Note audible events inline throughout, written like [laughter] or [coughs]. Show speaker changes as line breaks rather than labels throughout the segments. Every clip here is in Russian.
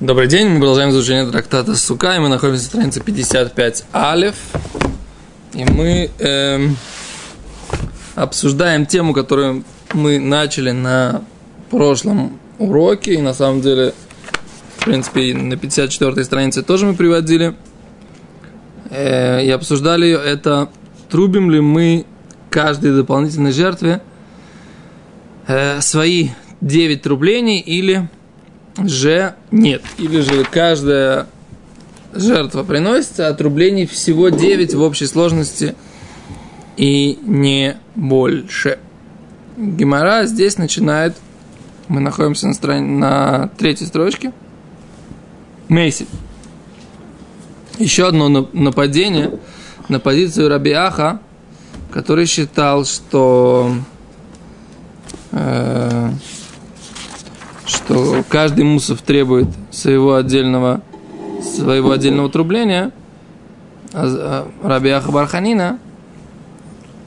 Добрый день, мы продолжаем изучение трактата Сука, и мы находимся на странице 55 Алев. И мы эм, обсуждаем тему, которую мы начали на прошлом уроке, и на самом деле, в принципе, на 54 странице тоже мы приводили. Э, и обсуждали это трубим ли мы каждой дополнительной жертве э, свои 9 трублений или же нет. Или же каждая жертва приносится, отрублений всего 9 в общей сложности и не больше. Гемора здесь начинает, мы находимся на, стране, на третьей строчке, Мейси. Еще одно нападение на позицию Рабиаха, который считал, что э, что каждый мусов требует своего отдельного, своего отдельного трубления, а, а Раби Ахабарханина,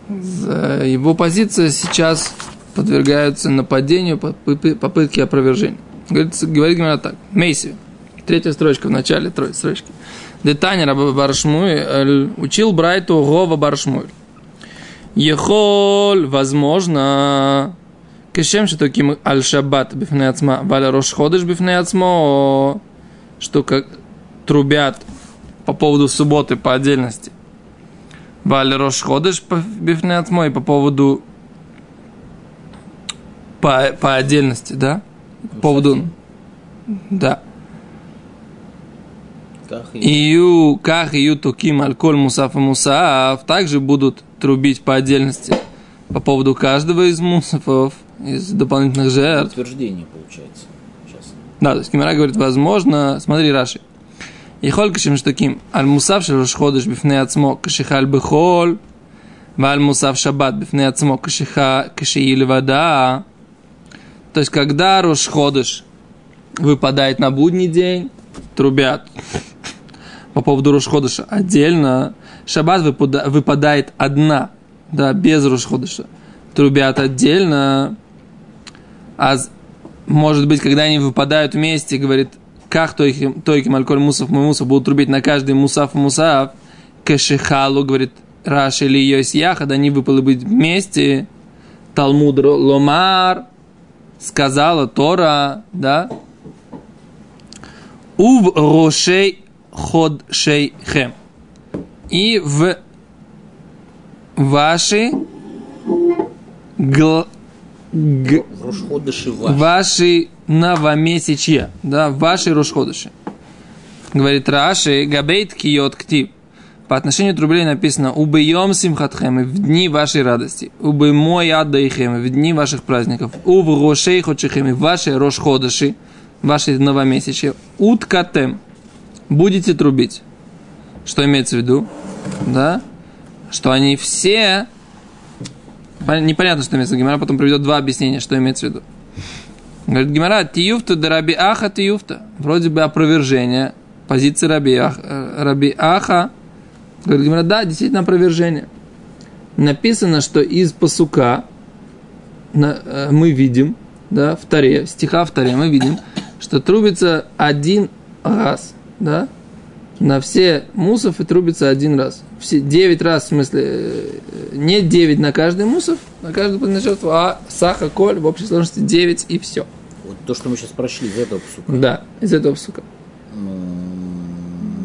его позиция сейчас подвергается нападению, попытке опровержения. Говорит, говорит Гимара так. Мейси. Третья строчка в начале третьей строчки. Детаня Раба Баршмуэль учил Брайту Гова Баршмуэль. Ехол, возможно, Кешем, что таким аль-шаббат бифней ацма, валя рошходыш бифней ацмо, что как трубят по поводу субботы по отдельности. Валя рошходыш бифней ацмо и по поводу по, по отдельности, да? По поводу... Да. Ию, ках ию туким альколь мусаф и мусаф также будут трубить по отдельности по поводу каждого из мусафов – из дополнительных жертв.
Утверждение получается. Сейчас.
Да, то есть Кимара говорит, возможно, смотри, Раши. И холь кашим штуким, аль мусав шел шходыш бифне ацмо кашихаль бихоль, валь мусав шаббат бифне ацмо кашиха кашиили вода. То есть, когда Рошходыш выпадает на будний день, трубят по поводу Рошходыша отдельно, шаббат выпадает одна, да, без Рошходыша, трубят отдельно, а может быть, когда они выпадают вместе, говорит, как тойки мальколь мусов мой мусов будут трубить на каждый мусав мусав, кешихалу, говорит Раши или Йосияхад, они выпали быть вместе, Талмуд Ломар, сказала Тора, да, Ув рошей ход шей хем. И в ваши гл,
г,
ваши новомесячья, да, ваши Рошходыши. Говорит Раши, габейт киот ктив. По отношению трублей написано «Убьем симхатхем» в дни вашей радости, «Убы мой аддаихем» в дни ваших праздников, «Ув рошей хочехем» в ваши рошходыши, ваши новомесячья, «Уткатем» будете трубить. Что имеется в виду? Да? Что они все Непонятно, что имеется Гимара, потом приведет два объяснения, что имеется в виду. Говорит Гимара, тиюфта да раби аха тиюфта. Вроде бы опровержение позиции раби аха. Э, раби аха. Говорит Гимара, да, действительно опровержение. Написано, что из посука э, мы видим, да, в таре, стиха в таре мы видим, что трубится один раз, да, на все мусов и трубится один раз. Все, 9 раз, в смысле, э, не 9 на каждый мусов, на каждую подношеству, а саха, коль, в общей сложности 9 и все.
Вот то, что мы сейчас прошли из этого псука.
Да, из этого псука.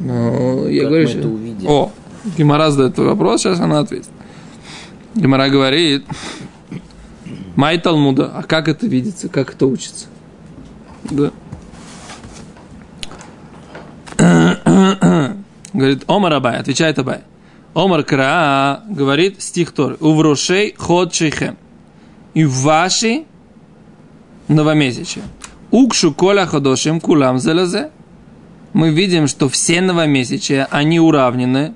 Ну, я говорю,
мы это увидим?
О, Гимара задает вопрос, сейчас она ответит. Гимара говорит, Май Талмуда, а как это видится, как это учится? Да. Говорит, Омар Абай, отвечает Абай. Омар Кра говорит стих Тор. Уврушей ход шейхем. И ваши новомесячья. Укшу коля ходошим кулам залазе. Мы видим, что все новомесячья, они уравнены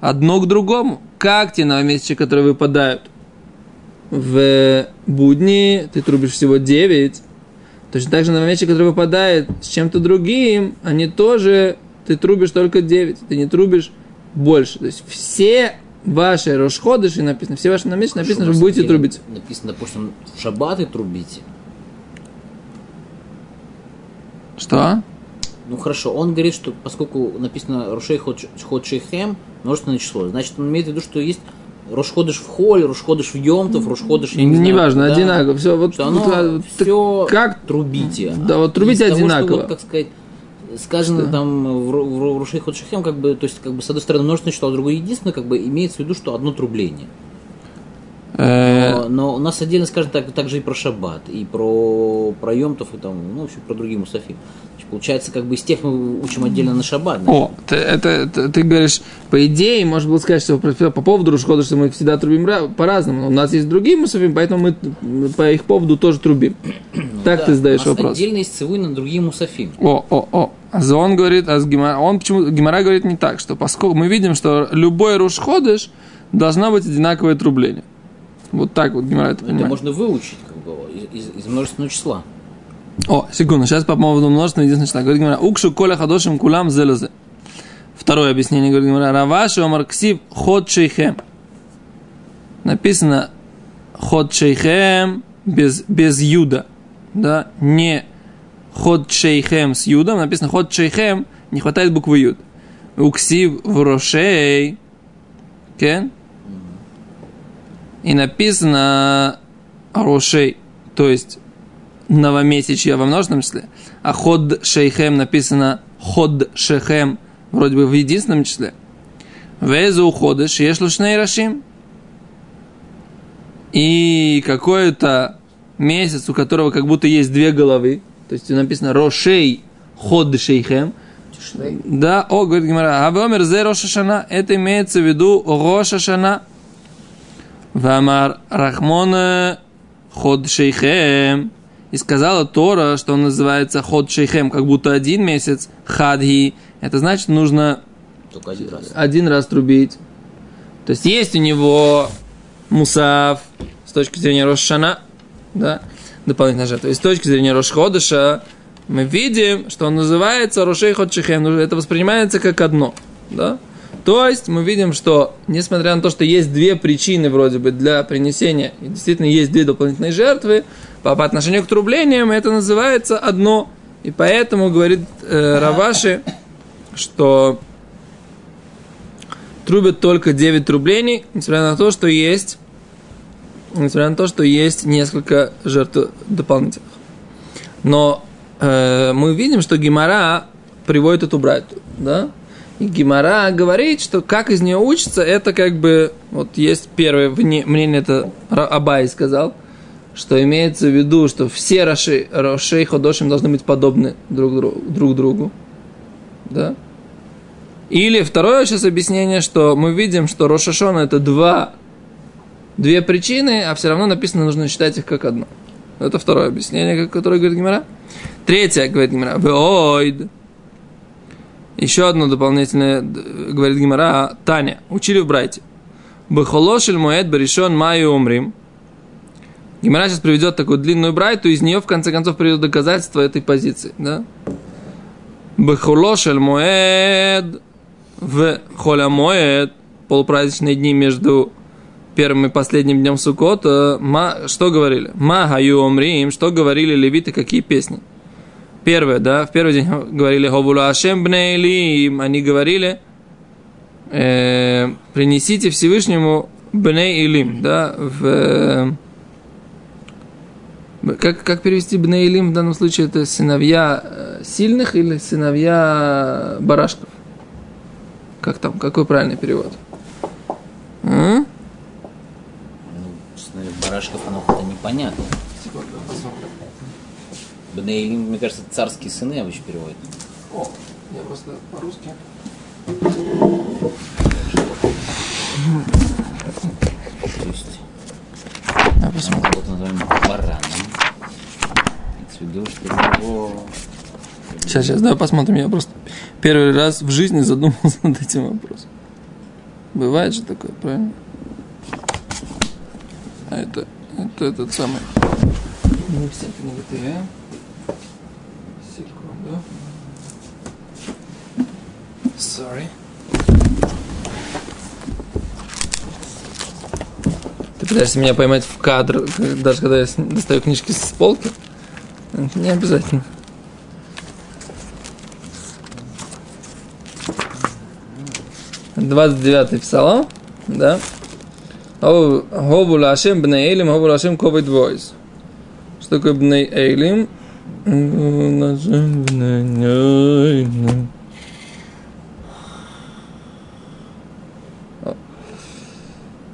одно к другому. Как те новомесячья, которые выпадают в будни, ты трубишь всего 9. Точно так же новомесячье, которое выпадает с чем-то другим, они тоже ты трубишь только 9, ты не трубишь больше. То есть все ваши Рошходыши написано, все ваши намечения написано, что вы будете трубить.
Написано, допустим, в шаббаты трубите.
Что?
Ну хорошо, он говорит, что поскольку написано Рушей Ход Шейхем, множественное число, значит он имеет в виду, что есть Рошходыш в холе, Рошходыш в Йомтов, Рошходыш, я не
Неважно, одинаково. Все, вот,
Что оно
вот,
все
как
трубите.
Да, вот трубите
Из того, что
одинаково.
вот, как сказать, сказано
Что?
там в, в Ру- Рушей Ход Шейхем, как бы, то есть, как бы, с одной стороны, множественное число, а с другой единственное, как бы, имеется в виду, что одно трубление.
Э,
Но, но у нас отдельно, скажем так, также и про Шаббат, и про, про Йомтов, и там, ну, в общем, про другие. Значит, Получается, как бы из тех мы учим отдельно на Шаббат.
О, ты, это, это- ты говоришь, по идее, можно было сказать, что по, по поводу Рушхода, что мы всегда трубим ра- по-разному. У нас есть другие мусафим, поэтому мы по их поводу тоже трубим. так
Да,
ты задаешь
у нас
вопрос.
отдельно есть цивуй на другие мусафим.
О, о, о. А он говорит, а с Гемара, он почему Гемара говорит не так, что поскольку мы видим, что любой рушходыш должно быть одинаковое трубление. Вот так вот Гемара это
Это
понимает.
можно выучить, как бы, из, из- множественного числа.
О, секунду, сейчас по поводу множественного единственного числа. Говорит Гемара, укшу коля хадошим кулам зелезе. Второе объяснение, говорит Гемара, раваши омар ксив ход шейхем. Написано ход шейхем без, без юда, да, не ход шейхем с юдом, написано ход шейхем, не хватает буквы юд. Уксив в рошей, кен, и написано рошей, то есть новомесячья во множественном числе, а ход шейхем написано ход шехем вроде бы в единственном числе. Везу уходишь, ешь лушней рашим. И какой-то месяц, у которого как будто есть две головы, то есть написано рошей ход шейхем, да, о, говорит Гимара, а вомер зе Роша Шана, это имеется в виду Роша Шана. Вамар Рахмона Ход Шейхем. И сказала Тора, что он называется Ход Шейхем, как будто один месяц, Хадхи. Это значит, нужно
Только один раз.
один раз трубить. То есть есть у него мусав с точки зрения Рошана, да, дополнительная жертва. И с точки зрения Рошходыша мы видим, что он называется Рошей Ходшихем. Это воспринимается как одно, да. То есть мы видим, что несмотря на то, что есть две причины вроде бы для принесения, и действительно есть две дополнительные жертвы, по, по отношению к трублениям это называется одно. И поэтому говорит э, Раваши, что трубят только 9 трублений, несмотря на то, что есть, несмотря на то, что есть несколько жертв дополнительных. Но э, мы видим, что Гимара приводит эту братью, да? И Гимара говорит, что как из нее учится, это как бы, вот есть первое мнение, это Абай сказал, что имеется в виду, что все Раши, Рошей Ходошим должны быть подобны друг, друг, друг другу, да? Или второе сейчас объяснение, что мы видим, что Рошашона это два, две причины, а все равно написано, нужно считать их как одно. Это второе объяснение, которое говорит Гимара. Третье, говорит Гимара. Еще одно дополнительное, говорит Гимара, Таня, учили в Брайте. Бехолошель моэд баришон маю умрим. Гимара сейчас приведет такую длинную брайту, из нее в конце концов приведет доказательство этой позиции. Да? Бехолошель моэд в холя моэд полупраздничные дни между первым и последним днем Суккота, ма, что говорили? Ма хаю омрим, что говорили левиты, какие песни? Первое, да, в первый день [laughs] говорили Ховула Ашем Бнейлим, они говорили, э, принесите Всевышнему Бней Илим, да, в... э, как, как перевести Бней Илим в данном случае? Это сыновья э, сильных или сыновья барашков? Как там, какой правильный перевод? А?
Ну, смотри, барашков, оно как-то непонятно. Бнейлим, мне кажется, царские сыны обычно переводят.
О, я просто по-русски.
То есть,
Я посмотрю.
мы кого-то называем бараном. Имеется в виду, что у него...
Сейчас, сейчас, давай посмотрим. Я просто первый раз в жизни задумался [laughs] над этим вопросом. Бывает же такое, правильно? А это, это этот самый... Не все книги ты, а? секунду. Sorry. Ты пытаешься меня поймать в кадр, даже когда я достаю книжки с полки? Не обязательно. Двадцать девятый псалом, да? Хову лашем бней эйлим, хову лашем ковид войс. Что такое бней эйлим?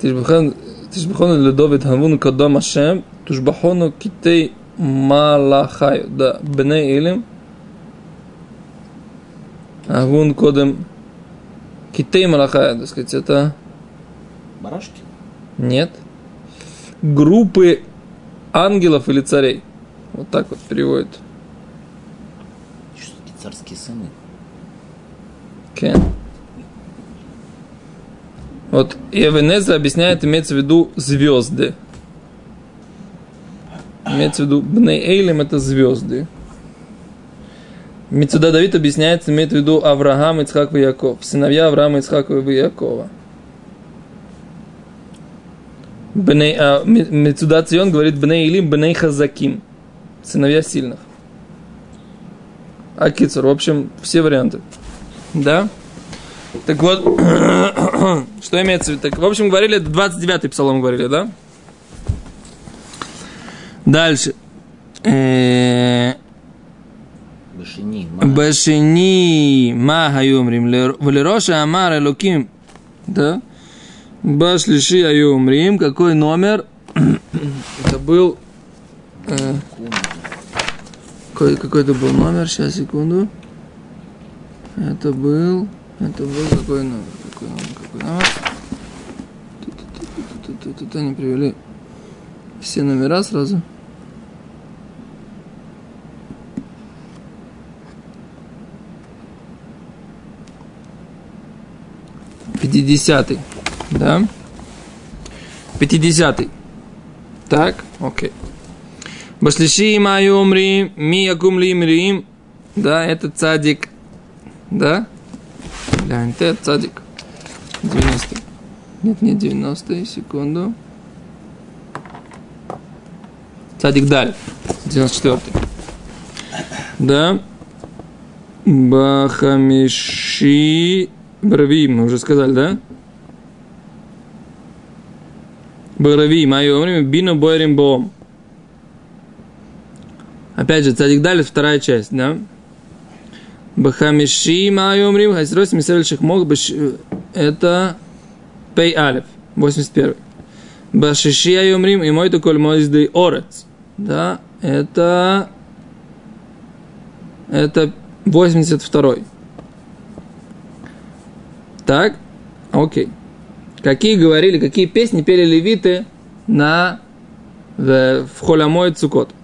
Тишбахон ледовит хамвун кадом Ашем, тушбахону китей малахай, да, бне илим, Агун кодем китей малахай, так сказать, это...
Барашки?
Нет. Группы ангелов или царей. Вот так вот переводит.
Что такие царские сыны?
Кен. Вот Эвенеза объясняет, имеется в виду звезды. Имеется в виду Бней Эйлем это звезды. Мецуда Давид объясняет, имеет в виду Авраам, Ицхак и Яков. Сыновья Авраама, Ицхака и Якова. Бней, а, Мецуда Цион говорит Бней Илим, Бней Хазаким. Сыновья сильных. Акицур, в общем, все варианты. Да? Так вот, [coughs] что имеется в виду? Так, в общем, говорили, 29-й псалом говорили, да? Дальше. Э,
Башини, ма.
Башини ма юмрим валероша амар элоким. Да? Башлиши аюмрим. Какой номер? [coughs] Это был... э, какой, какой это был номер? Сейчас, секунду. Это был... Это был какой номер? Какой номер? Какой номер? Тут они привели все номера сразу. Пятидесятый, да? Пятидесятый. Так, окей. Башлиши маю умри, ми якум ли имрим. Да, это цадик. Да? Глянь, ты цадик. 90. Нет, не 90, секунду. Цадик даль. 94. Да. Бахамиши Брави, мы уже сказали, да? Брави, мое время, бину бойрим бом. Опять же, цадик далее, вторая часть, да? Бахамиши майомрим, хайсрос мисэль шахмог, это пей алев, 81. Башиши айомрим, и мой коль мой орец. Да, это это 82. Так, окей. Какие говорили, какие песни пели левиты на в, в Холямой Цукот?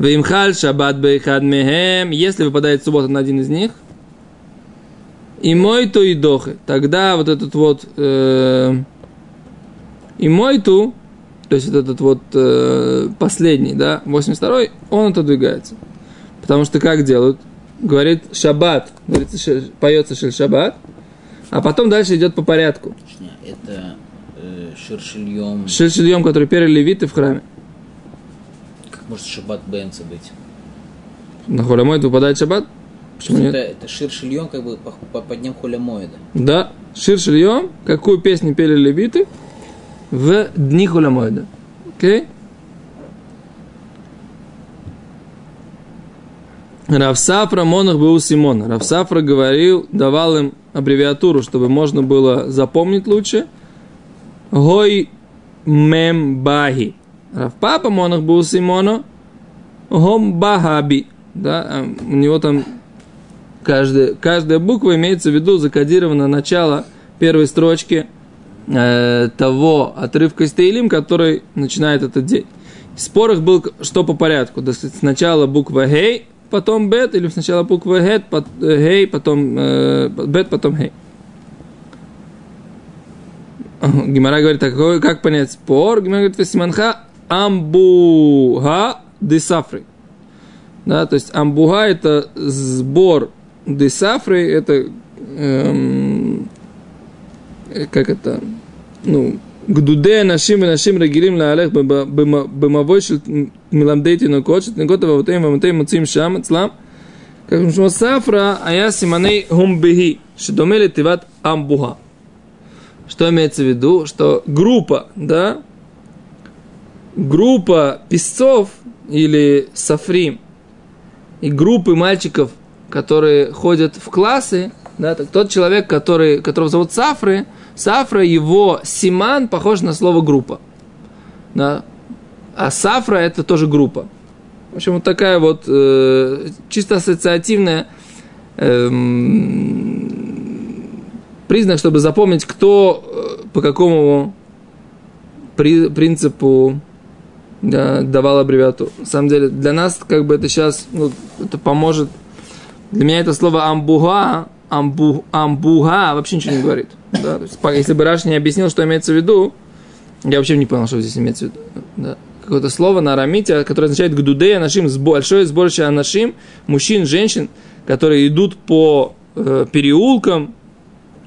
Вимхаль шаббат бейхад мехем, если выпадает суббота на один из них, и мой ту и дохы, тогда вот этот вот э, и мой ту, то есть вот этот вот э, последний, да, 82-й, он отодвигается. Потому что как делают? Говорит шаббат, говорится, ш- поется шель шаббат, а потом дальше идет по порядку.
Это э, шершильем.
Шель шельем, который левиты в храме.
Может шаббат Бенца быть?
На холямой выпадает шаббат? Почему
это,
нет?
это ширшильем как бы по, по, по дням холямоида.
Да, Шир Шильем, какую песню пели левиты в дни Холямойда. Окей? Равсафра Монах был Симона. Равсафра говорил, давал им аббревиатуру, чтобы можно было запомнить лучше. Гой мембаги. Равпапа Монах был Симоно. Гомбагаби. Да, а у него там каждая, каждая буква имеется в виду закодировано начало первой строчки э, того отрывка из Таилим, который начинает этот день. Спорах был, что по порядку. Есть сначала буква Гей, потом Бет, или сначала буква Гет, э, Гей, потом э, Бет, потом Гей. Гимара говорит, так, какой- как понять спор? Гимара говорит, Весиманха амбуга десафры. Да, то есть амбуга – это сбор десафры, это эм, как это, ну, гдуде нашим и нашим рагилим лаалех бемавой шел миламдейти на кочет, не готова вот им, вот им, муцим шам, ацлам. Как мы сафра, а я симаней гумбехи, шедомели тиват амбуга. Что имеется в виду? Что группа, да, группа песцов или сафрим и группы мальчиков, которые ходят в классы, да, так тот человек, который, которого зовут Сафры, Сафра, его симан похож на слово группа. Да? А Сафра это тоже группа. В общем, вот такая вот э, чисто ассоциативная э, признак, чтобы запомнить, кто э, по какому при, принципу да, давал аббревиатуру. На самом деле, для нас, как бы это сейчас, ну, это поможет. Для меня это слово амбуга, амбу, амбуга вообще ничего не говорит. Да? То есть, если бы Раш не объяснил, что имеется в виду, я вообще не понял, что здесь имеется в виду. Да. Какое-то слово на арамите, которое означает гдудея нашим, большое сборище анашим, мужчин, женщин, которые идут по э, переулкам,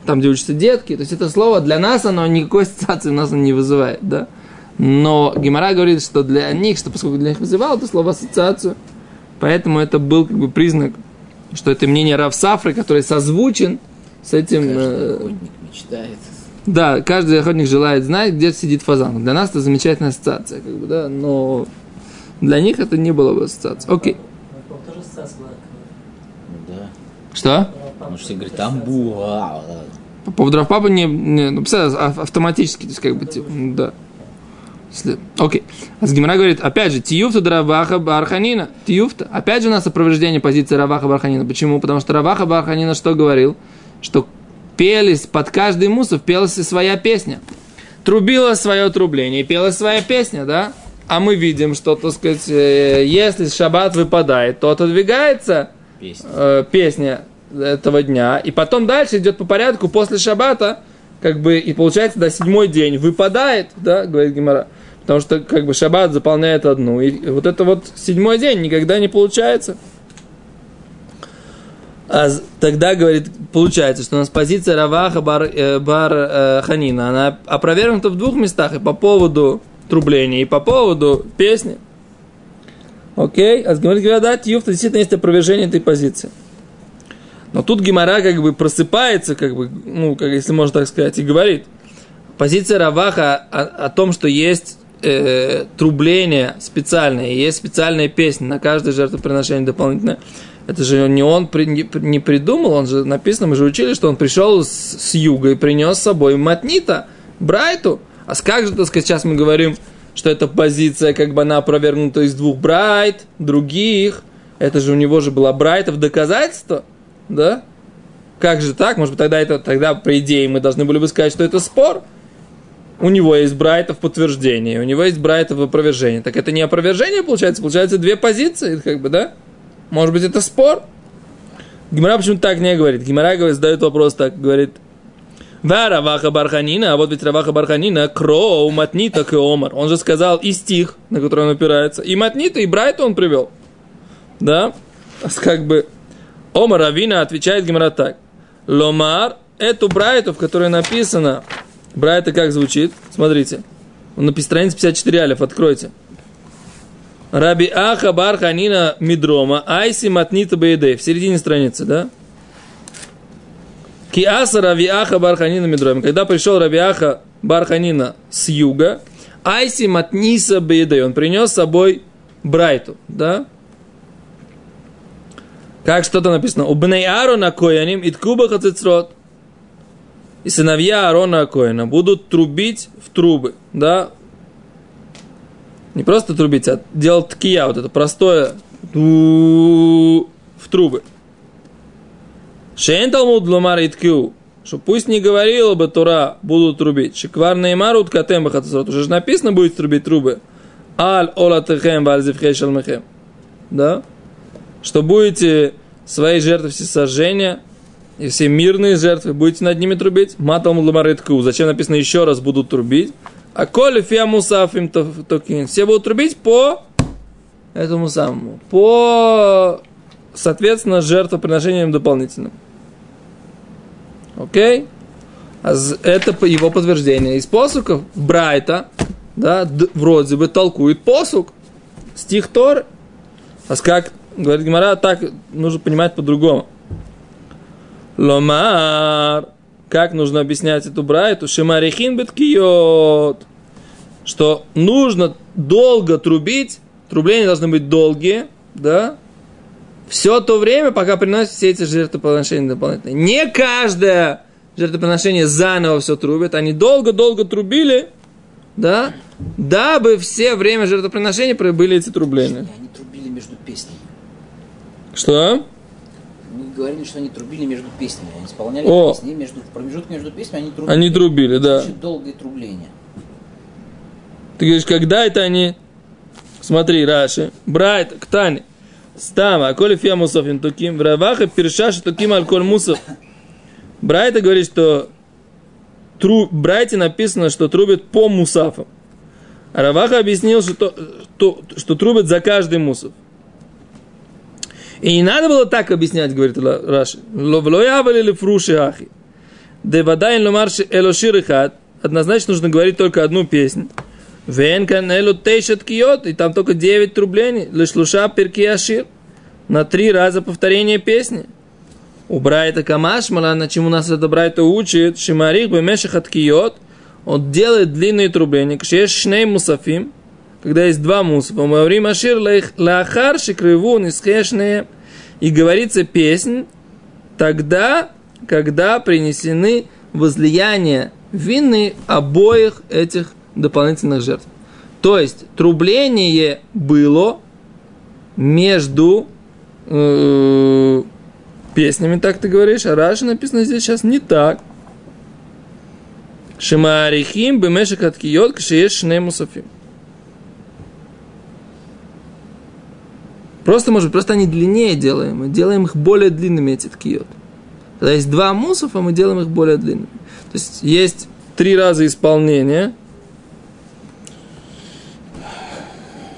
там, где учатся детки. То есть это слово для нас, оно никакой ассоциации у нас не вызывает, да. Но Гимара говорит, что для них, что поскольку для них вызывало это слово ассоциацию, поэтому это был как бы признак, что это мнение Рав Сафры, который созвучен с этим...
Каждый
э,
охотник мечтает.
да, каждый охотник желает знать, где сидит фазан. Для нас это замечательная ассоциация, как бы, да, но для них это не было бы ассоциацией. Окей.
Да.
Что?
Потому что говорит, там буа.
По поводу Равпапа не, не ну, а- автоматически, то есть как бы, типа, ну, да. Окей. А с Гимара говорит, опять же, Тиюфта да Раваха Барханина. Тиюфта. Опять же у нас опроверждение позиции Раваха Барханина. Почему? Потому что Раваха Барханина что говорил? Что пелись под каждый мусов, пелась и своя песня. Трубила свое трубление, и пелась своя песня, да? А мы видим, что, так сказать, э, если шаббат выпадает, то отодвигается
Песня.
э, песня этого дня, и потом дальше идет по порядку после шаббата, как бы, и получается, до седьмой день выпадает, да, говорит Гимара, потому что, как бы, шаббат заполняет одну, и вот это вот седьмой день никогда не получается. А тогда, говорит, получается, что у нас позиция Раваха бар, э, бар э, Ханина, она опровергнута в двух местах, и по поводу трубления, и по поводу песни. Окей? А говорит, говорят, да, Тьюфта действительно есть опровержение этой позиции. Но тут Гимара как бы просыпается, как бы, ну, как, если можно так сказать, и говорит. Позиция Раваха о, о том, что есть э, трубление специальное, есть специальная песня на каждое жертвоприношение дополнительное. Это же не он при- не, не придумал, он же написано, мы же учили, что он пришел с, с юга и принес с собой матнита, Брайту. А как же, так сказать, сейчас мы говорим, что эта позиция, как бы она опровергнута из двух Брайт, других. Это же у него же была Брайта в доказательство, да? Как же так? Может быть, тогда это, тогда, по идее, мы должны были бы сказать, что это спор. У него есть Брайта в подтверждении, у него есть Брайта в опровержении. Так это не опровержение получается, получается две позиции, как бы, да? Может быть, это спор? Гимара почему так не говорит? Гимара говорит, задает вопрос так, говорит, Ва Раваха Барханина, а вот ведь Раваха Барханина, Кроу, Матнита, Кеомар. Он же сказал и стих, на который он опирается, и Матнита, и Брайта он привел. Да? А Как бы Омар Равина отвечает Гимара так. Ломар, эту Брайту, в которой написано, Брайта как звучит? Смотрите. Он написано страница 54 алиф, откройте. Раби Аха Барханина Мидрома, Айси Матнита Бейдей. В середине страницы, да? Киаса Равиаха Барханина Мидроми. Когда пришел Равиаха Барханина с юга, Айси Матниса Бейдей. Он принес с собой Брайту, да? Как что-то написано? У Бней Аарона Кояним Иткуба Хацицрот. И сыновья Аарона Коина будут трубить в трубы, да? Не просто трубить, а делать ткия, вот это простое в трубы. Шейн Талмуд Лумар Иткиу, что пусть не говорила бы Тура, будут трубить. Шиквар Неймарут Катем Бахатасрот. Уже же написано будет трубить трубы. Аль Олатехем Вальзевхей Шалмехем. Да? Что будете свои жертвы всесожжения и все мирные жертвы, будете над ними трубить. Матам Лумар Иткиу. Зачем написано еще раз будут трубить? А коли фиа мусафим токин. Все будут трубить по этому самому. По, соответственно, жертвоприношениям дополнительным. Окей? А Это его подтверждение. Из посуков Брайта, да, вроде бы толкует посук. Стих Тор. А как, говорит Гимара, так нужно понимать по-другому. Ломар. как нужно объяснять эту брайту, шимарихин беткиот, что нужно долго трубить, трубления должны быть долгие, да, все то время, пока приносят все эти жертвоприношения дополнительные. Не каждое жертвоприношение заново все трубят, они долго-долго трубили, да, дабы все время жертвоприношения были эти трубления.
Они трубили между песнями.
Что?
Говорили, что они трубили между песнями. Они исполняли
О.
песни между, в промежутке между песнями они трубили.
Они трубили, да.
Очень долгое трубление.
Ты говоришь, когда это они? Смотри, Раши. Брайт, ктани. Стама, аколи фия мусофим туким, враваха пиршаши туким алколь мусов. Брайта говорит, что тру, Брайте написано, что трубят по мусафам. А Раваха объяснил, что, то- то- что трубят за каждый мусов. И не надо было так объяснять, говорит Раши. Ловлоявали ли фруши ахи. דודאי אין לומר שיר אלא שיר. Однозначно нужно говорить только одну песню. ואין כאן אלא תשע תקיעות. И там только 9 трублений. לשלושה פרקי השיר. На три раза повторение песни. וברייתא קא משמע לן, на чем у нас это Брайта учит, שמאריך במשך התקיעות, он делает длинные трубления, כשיש שני מוספים, когда есть два мусафа, мы говорим השיר לאחר שיקריבו נסכי שני, и говорится песнь, тогда, когда принесены возлияния вины обоих этих дополнительных жертв. То есть трубление было между э, песнями, так ты говоришь, а Раши написано здесь сейчас не так. Шимарихим бемешек от киот, кшиеш шней мусафим. Просто, может быть, просто они длиннее делаем. Мы делаем их более длинными, эти ткиот. Когда есть два мусафа, мы делаем их более длинными. То есть есть три раза исполнения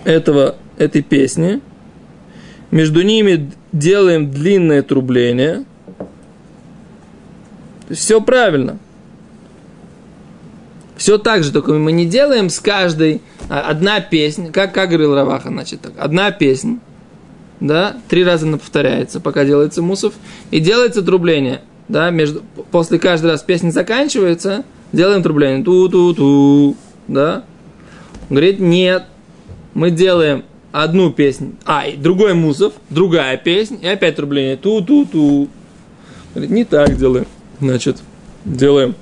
этого, этой песни. Между ними делаем длинное трубление. Все правильно. Все так же, только мы не делаем с каждой а, одна песня, как, как говорил Раваха, значит, так, одна песня, да, три раза она повторяется, пока делается мусов, и делается трубление, да, между, после каждый раз песня заканчивается, делаем трубление, ту-ту-ту, да. Он говорит, нет, мы делаем одну песню, а, другой мусов, другая песня, и опять трубление, ту-ту-ту. Говорит, не так делаем. Значит, делаем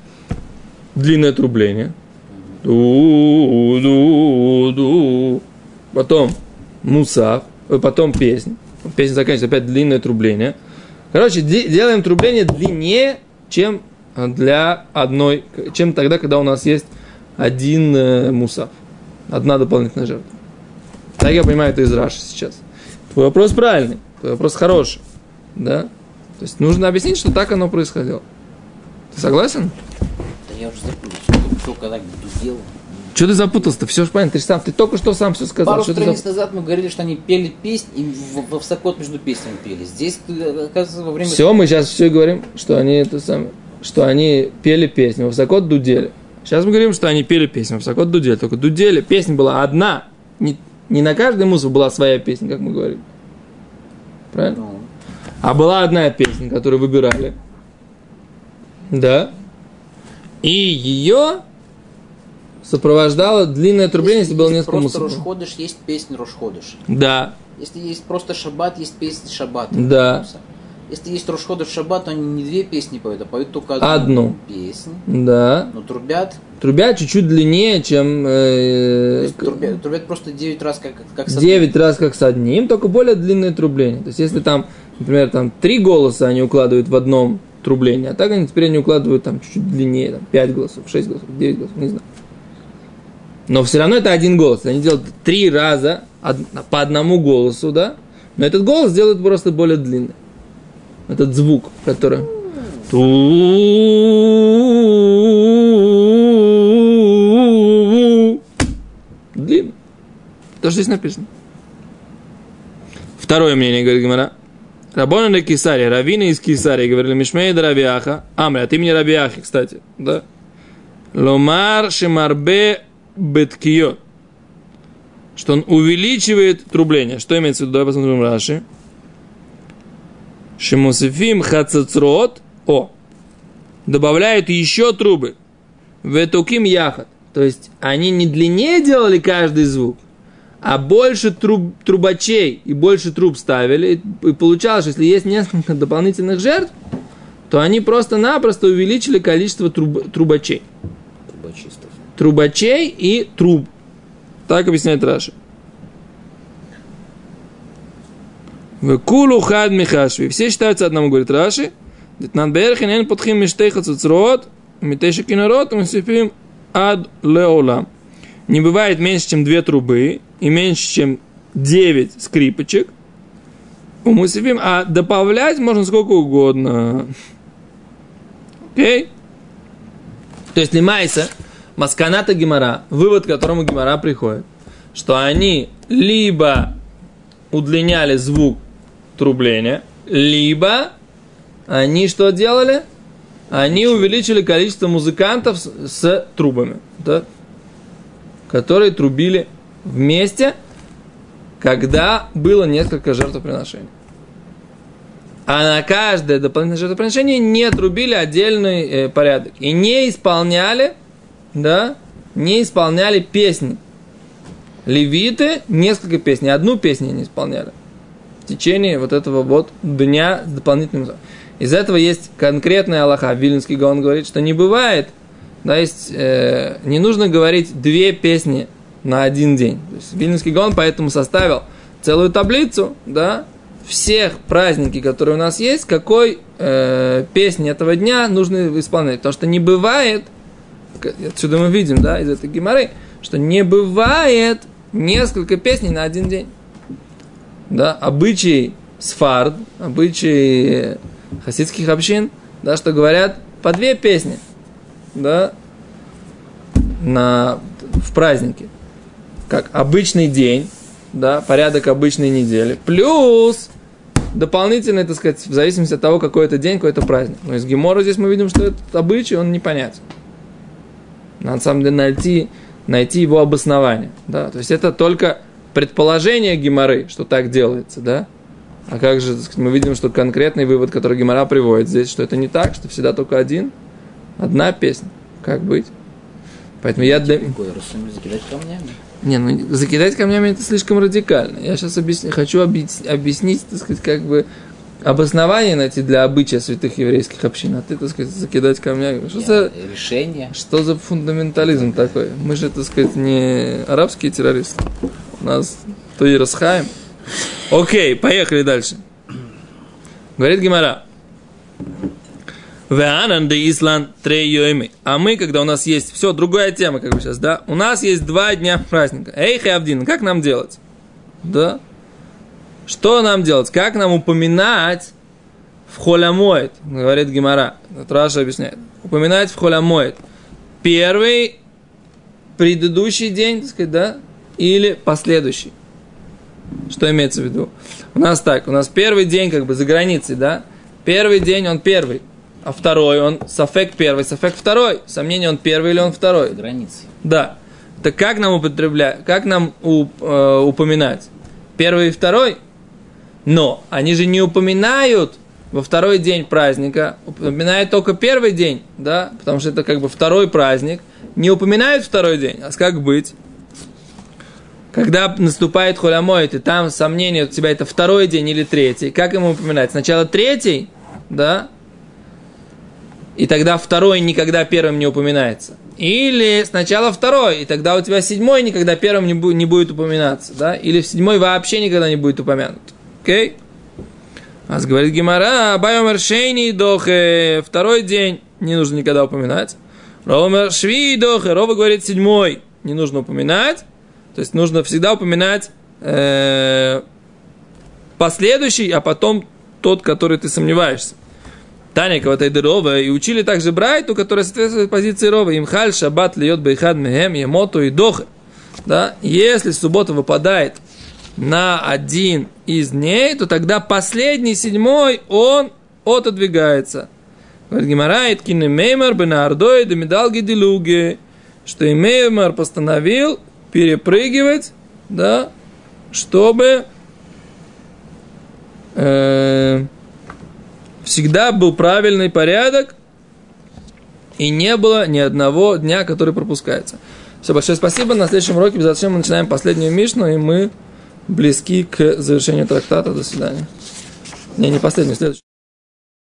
длинное трубление. Ду-ду-ду. Потом мусав, потом песня. Песня заканчивается, опять длинное трубление. Короче, де- делаем трубление длиннее, чем для одной, чем тогда, когда у нас есть один э, мусав. Одна дополнительная жертва. Так я понимаю это из Раши сейчас. Твой вопрос правильный, твой вопрос хороший. Да? То есть нужно объяснить, что так оно происходило. Ты согласен?
Да я уже запутался. Кто когда делал.
Что ты запутался-то? Все же понятно. Ты, сам, ты только что сам все сказал.
Пару
Что
страниц
зап-
назад мы говорили, что они пели песнь и в, в, в сокот между песнями пели. Здесь, э, оказывается, во время...
Все, мы сейчас все говорим, что они это самое, что они пели песню, высоко дудели. Сейчас мы говорим, что они пели песню, высоко дудели. Только дудели, песня была одна. Не, не на каждый мусор была своя песня, как мы говорим. Правильно?
Ну,
А была одна песня, которую выбирали. Да. И ее сопровождало длинное трубление, если было
если
несколько
просто
мусоров.
Рошходыш, есть песня Рошходыш.
Да,
Если есть просто Шаббат, есть песня Шаббат.
Да.
Если есть Рошходыш Шаббат, то они не две песни поют, а поют только
Одну.
песню.
да.
Но трубят,
Трубят чуть-чуть длиннее, чем
то
э,
есть трубят, трубят просто 9 раз, как, как с
9 раз как с одним, только более длинное трубление. То есть, если там, например, там три голоса они укладывают в одном трублении, а так они теперь они укладывают там чуть-чуть длиннее, там 5 голосов, 6 голосов, 9 голосов, не знаю. Но все равно это один голос. Они делают три раза по одному голосу, да? Но этот голос делают просто более длинный. Этот звук, который... Длинный. То, что здесь написано. Второе мнение, говорит Гимара. Рабона на Кисария, раввины из Кисарии говорили, Мишмей да Рабиаха, Амри, от имени Рабиахи, кстати, да? Ломар Шимарбе Беткио, что он увеличивает трубление. Что имеется в виду? Давай посмотрим Раши. Шимусифим Хацацрот, о, добавляют еще трубы. В этуким яхат. То есть они не длиннее делали каждый звук, а больше труб, трубачей и больше труб ставили. И получалось, что если есть несколько дополнительных жертв, то они просто-напросто увеличили количество труб, трубачей.
Трубочистов.
Трубачей и труб. Так объясняет Раши. В кулу хад михашви. Все считаются одному, говорит Раши. Эн подхим миштейха цуцрот, митейша кинорот, мисифим ад леолам. Не бывает меньше, чем две трубы и меньше, чем девять скрипочек. У мусифим, а добавлять можно сколько угодно. Окей? Okay? То есть лимайса, масканата гемора, вывод, к которому гемора приходит, что они либо удлиняли звук трубления, либо они что делали? Они увеличили количество музыкантов с, с трубами, да? которые трубили вместе, когда было несколько жертвоприношений. А на каждое дополнительное жертвоприношение не трубили отдельный э, порядок. И не исполняли, да, не исполняли песни. Левиты несколько песней, одну песню не исполняли. В течение вот этого вот дня с дополнительным из этого есть конкретная Аллаха. Вильнинский Гаон говорит, что не бывает, да, есть, э, не нужно говорить две песни на один день. То есть Вильнинский Гаон поэтому составил целую таблицу, да, всех праздники, которые у нас есть, какой э, песни этого дня нужно исполнять. Потому что не бывает, отсюда мы видим, да, из этой геморы, что не бывает несколько песней на один день. Да, обычай сфард, обычай хасидских общин, да, что говорят по две песни, да, на, в празднике. Как обычный день, да, порядок обычной недели, плюс дополнительно, так сказать, в зависимости от того, какой это день, какой это праздник. Но из Гемора здесь мы видим, что этот обычай, он непонятен. Надо, на самом деле, найти, найти его обоснование. Да? То есть, это только предположение Геморы, что так делается, да? А как же, сказать, мы видим, что конкретный вывод, который Гемора приводит здесь, что это не так, что всегда только один, одна песня. Как быть? Поэтому я для...
закидать камнями?
Не, ну закидать камнями это слишком радикально. Я сейчас объясни, хочу объяснить, так сказать, как бы обоснование найти для обычая святых еврейских общин, а ты, так сказать, закидать камнями. Что за
решение?
Что за фундаментализм такой? Мы же, так сказать, не арабские террористы. У нас то и расхаем. Окей, поехали дальше. Говорит Гимара. Веанан де Ислан трейойми. А мы, когда у нас есть все, другая тема, как бы сейчас, да? У нас есть два дня праздника. Эй, Хавдин, как нам делать? Да? Что нам делать? Как нам упоминать в холямоид, говорит Гимара. Раша объясняет. Упоминать в холямоид. Первый, предыдущий день, так сказать, да? Или последующий. Что имеется в виду? У нас так, у нас первый день как бы за границей, да? Первый день он первый а второй он сафек первый, сафек второй. Сомнение, он первый или он второй.
Границы.
Да. Так как нам употреблять, как нам уп, э, упоминать? Первый и второй? Но они же не упоминают во второй день праздника, упоминают только первый день, да, потому что это как бы второй праздник, не упоминают второй день, а как быть? Когда наступает холямоид, и там сомнение у тебя это второй день или третий, как ему упоминать? Сначала третий, да, и тогда второй никогда первым не упоминается. Или сначала второй, и тогда у тебя седьмой никогда первым не, будет, не будет упоминаться, да? Или седьмой вообще никогда не будет упомянут. Окей? Okay? А говорит Гимара, Байомер Шейни Дохе, второй день не нужно никогда упоминать. Ромер Шви Дохе, Рова говорит седьмой, не нужно упоминать. То есть нужно всегда упоминать э, последующий, а потом тот, который ты сомневаешься. Таня Каватайда Рова, и учили также Брайту, которая соответствует позиции Рова, им халь, шаббат, льет бейхад, мехем, емоту и дох. Да? Если суббота выпадает на один из дней, то тогда последний, седьмой, он отодвигается. Говорит Гимара, Иткины Меймар, Бенардой, Демидалги, Делуги, что и Меймар постановил перепрыгивать, да, чтобы э, всегда был правильный порядок, и не было ни одного дня, который пропускается. Все, большое спасибо. На следующем уроке обязательно мы начинаем последнюю Мишну, и мы близки к завершению трактата. До свидания. Не, не последний, следующий.